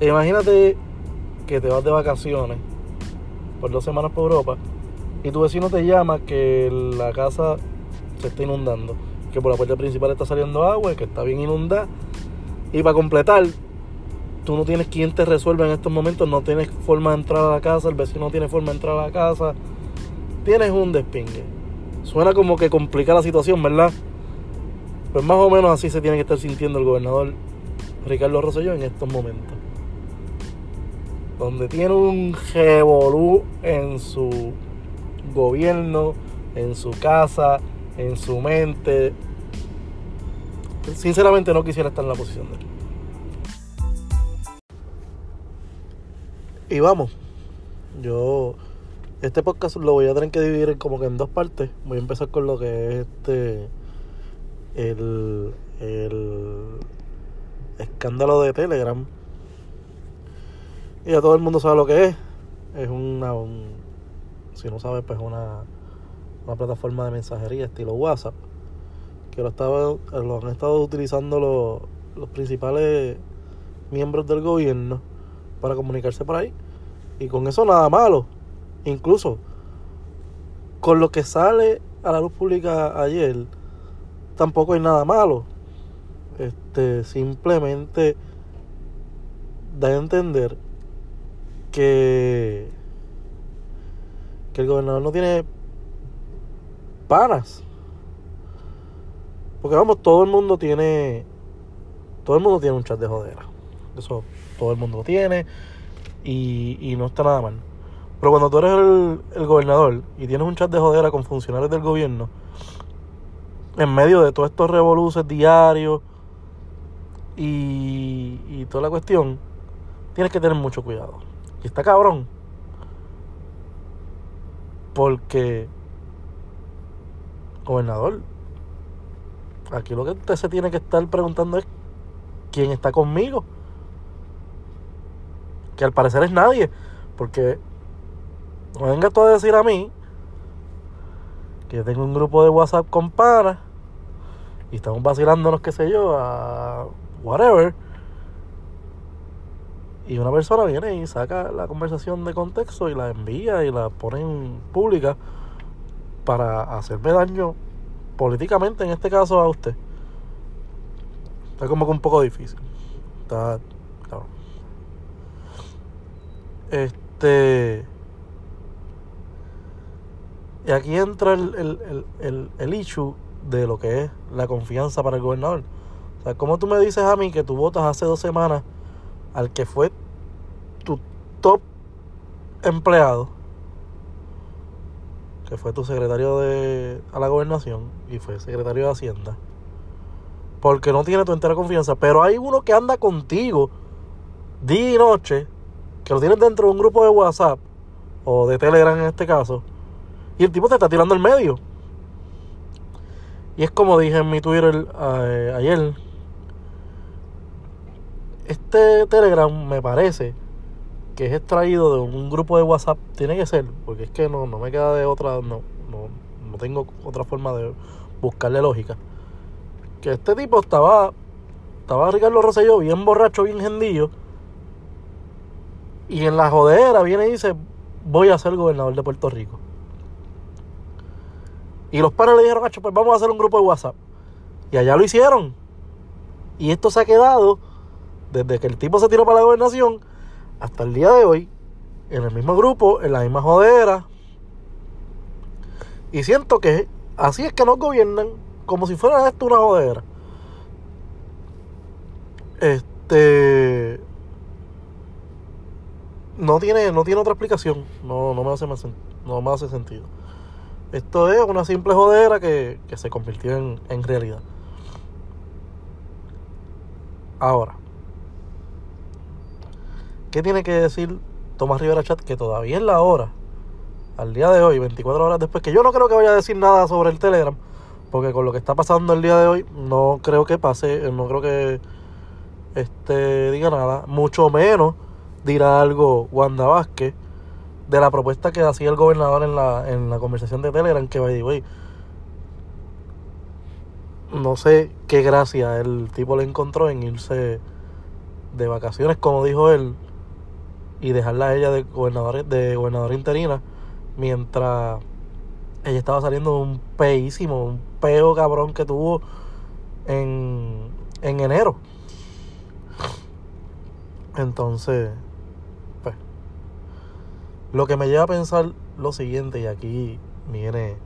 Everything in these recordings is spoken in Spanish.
Imagínate que te vas de vacaciones por dos semanas por Europa y tu vecino te llama que la casa se está inundando, que por la puerta principal está saliendo agua que está bien inundada. Y para completar, tú no tienes quien te resuelva en estos momentos, no tienes forma de entrar a la casa, el vecino no tiene forma de entrar a la casa, tienes un despingue. Suena como que complica la situación, ¿verdad? Pues más o menos así se tiene que estar sintiendo el gobernador Ricardo Rosselló en estos momentos. Donde tiene un revolú en su gobierno, en su casa, en su mente. Sinceramente no quisiera estar en la posición de él. Y vamos, yo este podcast lo voy a tener que dividir como que en dos partes. Voy a empezar con lo que es este el, el escándalo de Telegram. Y ya todo el mundo sabe lo que es. Es una, un, si no sabes, pues una, una plataforma de mensajería estilo WhatsApp. Que lo, estaba, lo han estado utilizando los, los principales miembros del gobierno para comunicarse por ahí. Y con eso nada malo. Incluso con lo que sale a la luz pública ayer, tampoco hay nada malo. Este, simplemente da a entender que, el gobernador no tiene panas. Porque vamos, todo el mundo tiene. Todo el mundo tiene un chat de jodera. Eso todo el mundo lo tiene. Y, no está nada mal. Pero cuando tú eres el, gobernador y tienes un chat de jodera con funcionarios del gobierno, en medio de todos estos revoluciones diarios y, y toda la cuestión, tienes que tener mucho cuidado. Y está cabrón. Porque, gobernador, aquí lo que usted se tiene que estar preguntando es quién está conmigo. Que al parecer es nadie. Porque no venga tú a decir a mí que yo tengo un grupo de WhatsApp con panas y estamos vacilándonos, qué sé yo, a whatever. Y una persona viene y saca la conversación de contexto y la envía y la pone en pública para hacerme daño políticamente, en este caso a usted. Está como que un poco difícil. Está. Claro. Este. Y aquí entra el, el, el, el, issue de lo que es la confianza para el gobernador. O sea, como tú me dices a mí que tú votas hace dos semanas al que fue tu top empleado, que fue tu secretario de a la gobernación y fue secretario de Hacienda, porque no tiene tu entera confianza, pero hay uno que anda contigo día y noche, que lo tienes dentro de un grupo de WhatsApp o de Telegram en este caso, y el tipo te está tirando el medio. Y es como dije en mi Twitter eh, ayer. Este Telegram me parece que es extraído de un grupo de WhatsApp. Tiene que ser, porque es que no, no me queda de otra. No, no, no tengo otra forma de buscarle lógica. Que este tipo estaba. Estaba Ricardo Rosselló bien borracho, bien gendillo. Y en la jodera viene y dice: Voy a ser gobernador de Puerto Rico. Y los padres le dijeron, pues vamos a hacer un grupo de WhatsApp. Y allá lo hicieron. Y esto se ha quedado desde que el tipo se tiró para la gobernación hasta el día de hoy, en el mismo grupo, en la misma jodera. Y siento que así es que nos gobiernan, como si fuera esto una jodera. Este. No tiene, no tiene otra explicación. No, no, me hace más, no me hace sentido. Esto es una simple jodera que, que se convirtió en, en, realidad. Ahora, ¿qué tiene que decir Tomás Rivera Chat? Que todavía es la hora, al día de hoy, 24 horas después, que yo no creo que vaya a decir nada sobre el Telegram, porque con lo que está pasando el día de hoy, no creo que pase, no creo que este diga nada, mucho menos dirá algo Wanda Vázquez de la propuesta que hacía el gobernador en la, en la conversación de Telegram, que güey, no sé qué gracia el tipo le encontró en irse de vacaciones, como dijo él, y dejarla a ella de gobernadora, de gobernadora interina, mientras ella estaba saliendo de un peísimo, un peo cabrón que tuvo en, en enero. Entonces, pues, lo que me lleva a pensar lo siguiente, y aquí viene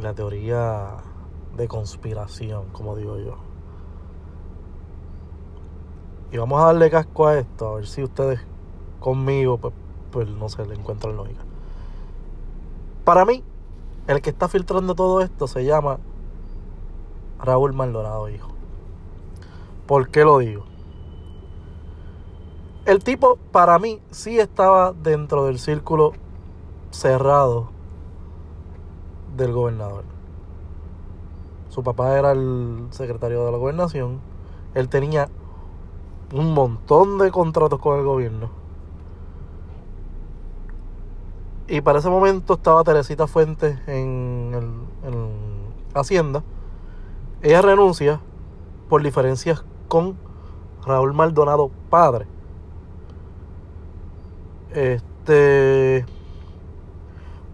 la teoría de conspiración, como digo yo. Y vamos a darle casco a esto, a ver si ustedes conmigo, pues, pues no sé, le encuentran lógica. Para mí, el que está filtrando todo esto se llama Raúl Maldonado, hijo. ¿Por qué lo digo? El tipo, para mí, sí estaba dentro del círculo cerrado del gobernador. Su papá era el secretario de la gobernación. Él tenía un montón de contratos con el gobierno. Y para ese momento estaba Teresita Fuentes en, Hacienda. Ella renuncia por diferencias con Raúl Maldonado padre. Este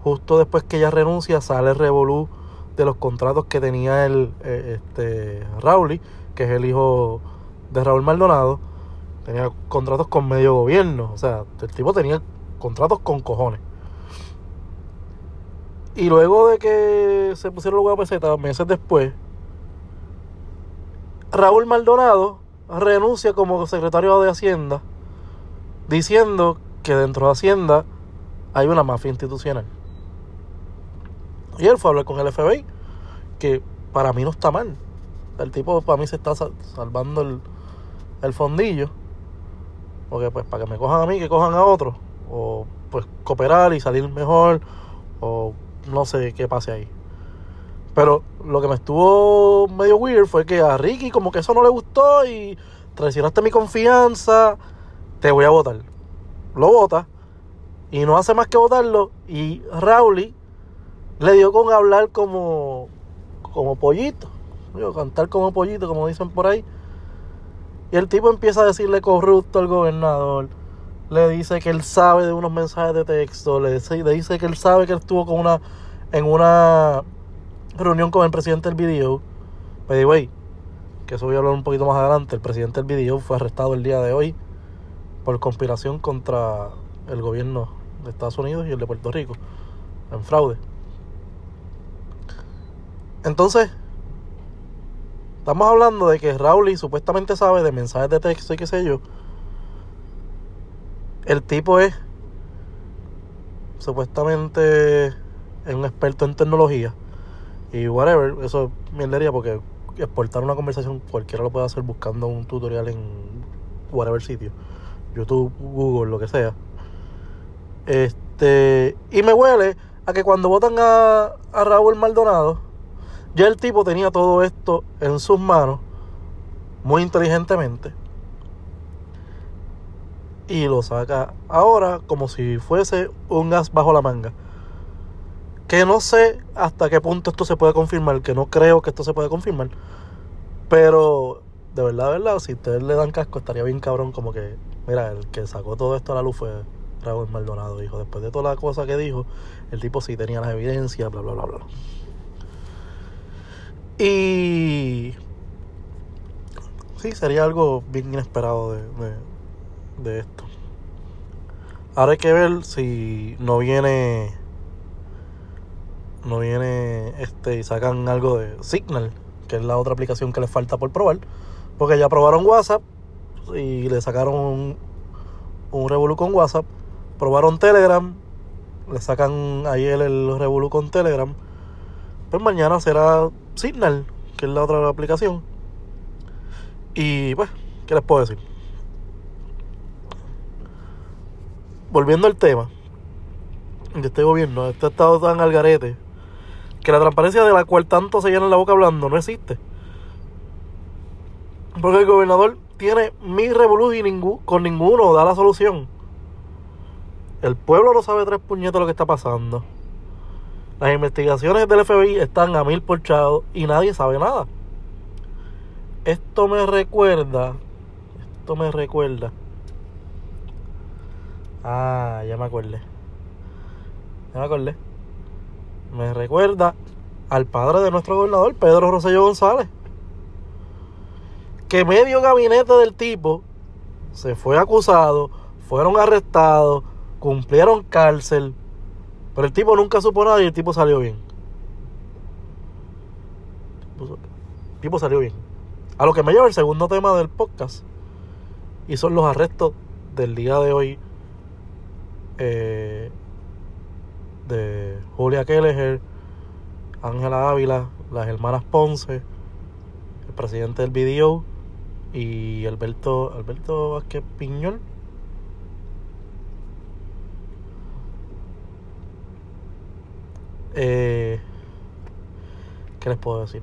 justo después que ella renuncia sale el revolú de los contratos que tenía el eh, este Raúl, que es el hijo de Raúl Maldonado. Tenía contratos con medio gobierno, o sea, el tipo tenía contratos con cojones. Y luego de que se pusieron los pesetas, meses después, Raúl Maldonado renuncia como secretario de Hacienda, diciendo que dentro de Hacienda hay una mafia institucional. Y él fue a hablar con el FBI, que para mí no está mal. El tipo para mí se está salvando el, el fondillo. Porque pues para que me cojan a mí, que cojan a otro. O pues cooperar y salir mejor. O no sé qué pase ahí. Pero lo que me estuvo medio weird fue que a Ricky como que eso no le gustó y traicionaste mi confianza, te voy a votar. Lo vota y no hace más que votarlo y Rauli le dio con hablar como como pollito, cantar como pollito como dicen por ahí. Y el tipo empieza a decirle corrupto al gobernador le dice que él sabe de unos mensajes de texto, le dice, le dice que él sabe que él estuvo con una, en una reunión con el presidente del video. Pero way, que eso voy a hablar un poquito más adelante, el presidente del video fue arrestado el día de hoy por conspiración contra el gobierno de Estados Unidos y el de Puerto Rico, en fraude. Entonces, estamos hablando de que Raúl supuestamente sabe de mensajes de texto y qué sé yo, el tipo es supuestamente es un experto en tecnología y whatever, eso es mierdería porque exportar una conversación cualquiera lo puede hacer buscando un tutorial en whatever sitio, YouTube, Google, lo que sea. Este, y me huele a que cuando votan a, a Raúl Maldonado, ya el tipo tenía todo esto en sus manos muy inteligentemente y lo saca ahora como si fuese un gas bajo la manga. Que no sé hasta qué punto esto se puede confirmar, que no creo que esto se pueda confirmar. Pero de verdad, de verdad, si ustedes le dan casco, estaría bien cabrón como que, mira, el que sacó todo esto a la luz fue Raúl Maldonado, dijo. Después de toda la cosa que dijo, el tipo sí tenía las evidencias, bla, bla, bla, bla. Y... Sí, sería algo bien inesperado de de esto. Ahora hay que ver si no viene. No viene este y sacan algo de Signal, que es la otra aplicación que les falta por probar. Porque ya probaron WhatsApp y le sacaron un, un Revolu con WhatsApp. Probaron Telegram, le sacan ayer el Revolu con Telegram. Pues mañana será Signal, que es la otra aplicación. Y pues, ¿qué les puedo decir? Volviendo al tema de este gobierno, este estado tan al garete, que la transparencia de la cual tanto se llena la boca hablando no existe. Porque el gobernador tiene mil revoluciones y con ninguno da la solución. El pueblo no sabe tres puñetos lo que está pasando. Las investigaciones del FBI están a mil porchados y nadie sabe nada. Esto me recuerda, esto me recuerda. Ah, ya me acordé. Ya me acordé. Me recuerda al padre de nuestro gobernador, Pedro Rosselló González. Que medio gabinete del tipo se fue acusado, fueron arrestados, cumplieron cárcel. Pero el tipo nunca supo nada y el tipo salió bien. El tipo salió bien. A lo que me lleva el segundo tema del podcast. Y son los arrestos del día de hoy. Eh, de Julia Kelleher, Ángela Ávila, las hermanas Ponce, el presidente del BDO y Alberto, Alberto Vázquez Piñol. Eh, ¿Qué les puedo decir?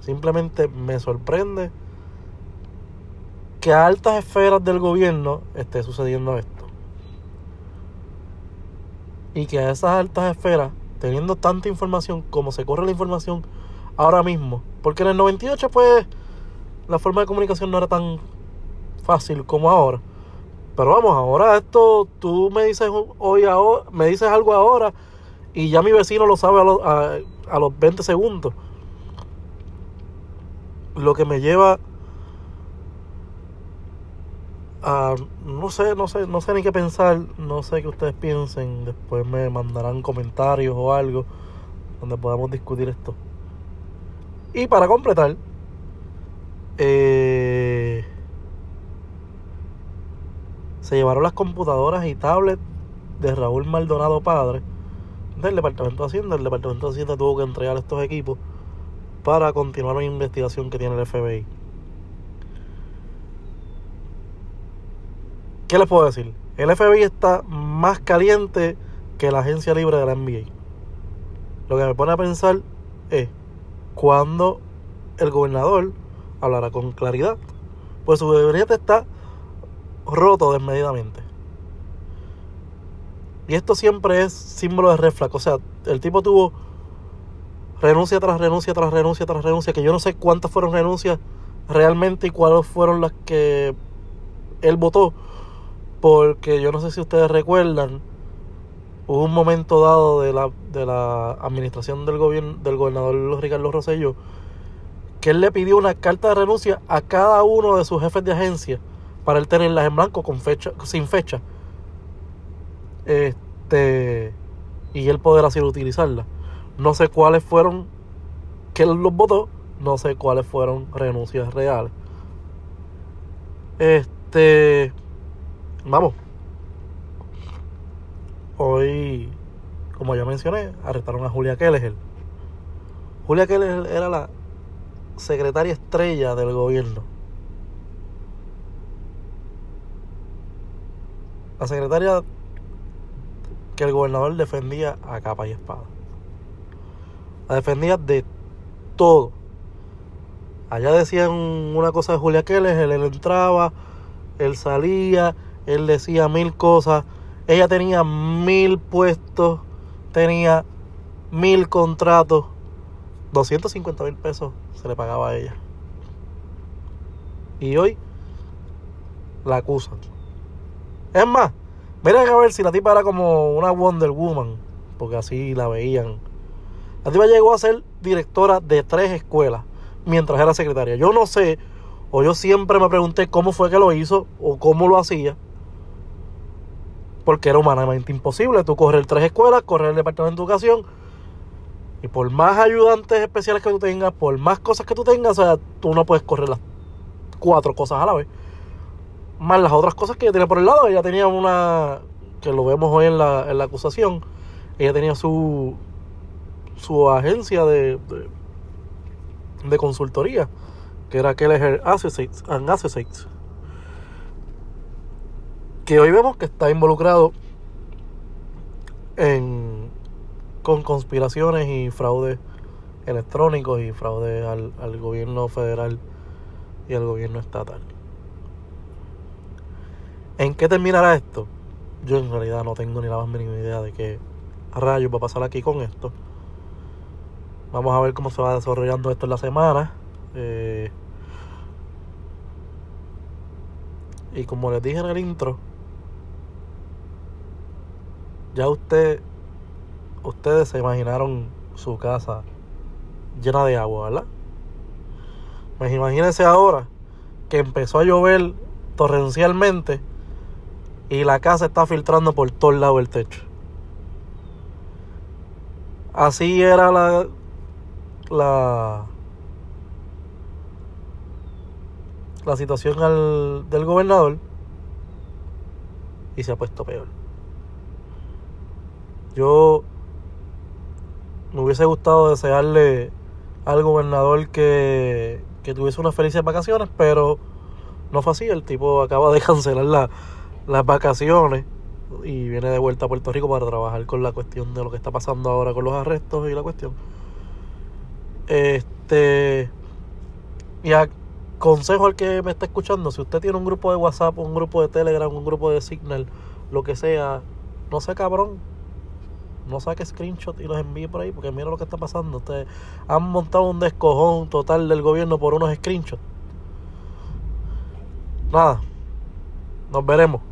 Simplemente me sorprende que a altas esferas del gobierno esté sucediendo esto. Y que a esas altas esferas, teniendo tanta información como se corre la información ahora mismo, porque en el 98 pues la forma de comunicación no era tan fácil como ahora. Pero vamos, ahora esto, tú me dices hoy ahora, me dices algo ahora y ya mi vecino lo sabe a, a los 20 segundos lo que me lleva a no sé, no sé, no sé ni qué pensar, no sé qué ustedes piensen, después me mandarán comentarios o algo donde podamos discutir esto. Y para completar, eh, se llevaron las computadoras y tablets de Raúl Maldonado padre del Departamento de Hacienda. El Departamento de Hacienda tuvo que entregar estos equipos para continuar la investigación que tiene el FBI. ¿Qué les puedo decir? El FBI está más caliente que la agencia libre de la NBA. Lo que me pone a pensar es cuando el gobernador hablará con claridad. Pues su gabinete está roto desmedidamente. Y esto siempre es símbolo de reflejo. O sea, el tipo tuvo renuncia tras renuncia, tras renuncia, tras renuncia, que yo no sé cuántas fueron renuncias realmente y cuáles fueron las que él votó, porque yo no sé si ustedes recuerdan, hubo un momento dado de la, de la administración del gobierno del gobernador Ricardo Rosello que él le pidió una carta de renuncia a cada uno de sus jefes de agencia para él tenerlas en blanco con fecha, sin fecha. Este y él poder así utilizarlas. No sé cuáles fueron que él los votó, no sé cuáles fueron renuncias reales. Este, vamos. Hoy, como ya mencioné, arrestaron a Julia Keller. Julia Keller era la secretaria estrella del gobierno. La secretaria que el gobernador defendía a capa y espada. La defendía de todo. Allá decían una cosa de Julia Keller, él, entraba, él salía, él decía mil cosas. Ella tenía mil puestos, tenía mil contratos. 250 mil pesos se le pagaba a ella. Y hoy la acusan. Es más, miren a ver si la tipa era como una Wonder Woman, porque así la veían la tipa llegó a ser directora de tres escuelas mientras era secretaria. Yo no sé, o yo siempre me pregunté cómo fue que lo hizo o cómo lo hacía. Porque era humanamente imposible. Tú correr tres escuelas, correr el departamento de educación. Y por más ayudantes especiales que tú tengas, por más cosas que tú tengas, o sea, tú no puedes correr las cuatro cosas a la vez. Más las otras cosas que ella tenía por el lado. Ella tenía una, que lo vemos hoy en la, en la acusación. Ella tenía su, su agencia de, de, consultoría, que era Keller Associates and Associates, que hoy vemos que está involucrado en, con conspiraciones y fraudes electrónicos y fraude al, al gobierno federal y al gobierno estatal. ¿En qué terminará esto? Yo en realidad no tengo ni la más mínima idea de qué rayos va a pasar aquí con esto. Vamos a ver cómo se va desarrollando esto en la semana. Eh, Y como les dije en el intro, ya usted, ustedes se imaginaron su casa llena de agua, ¿verdad? Pues imagínense ahora que empezó a llover torrencialmente y la casa está filtrando por todos lados del techo. Así era la la la situación al, del gobernador y se ha puesto peor. Yo me hubiese gustado desearle al gobernador que, que tuviese unas felices vacaciones, pero no fue así. El tipo acaba de cancelar la, las vacaciones y viene de vuelta a Puerto Rico para trabajar con la cuestión de lo que está pasando ahora con los arrestos y la cuestión. Este. Y aconsejo al que me está escuchando: si usted tiene un grupo de WhatsApp, un grupo de Telegram, un grupo de Signal, lo que sea, no sea cabrón. No saque screenshot y los envíe por ahí, porque mira lo que está pasando. Ustedes han montado un descojón total del gobierno por unos screenshots. Nada, nos veremos.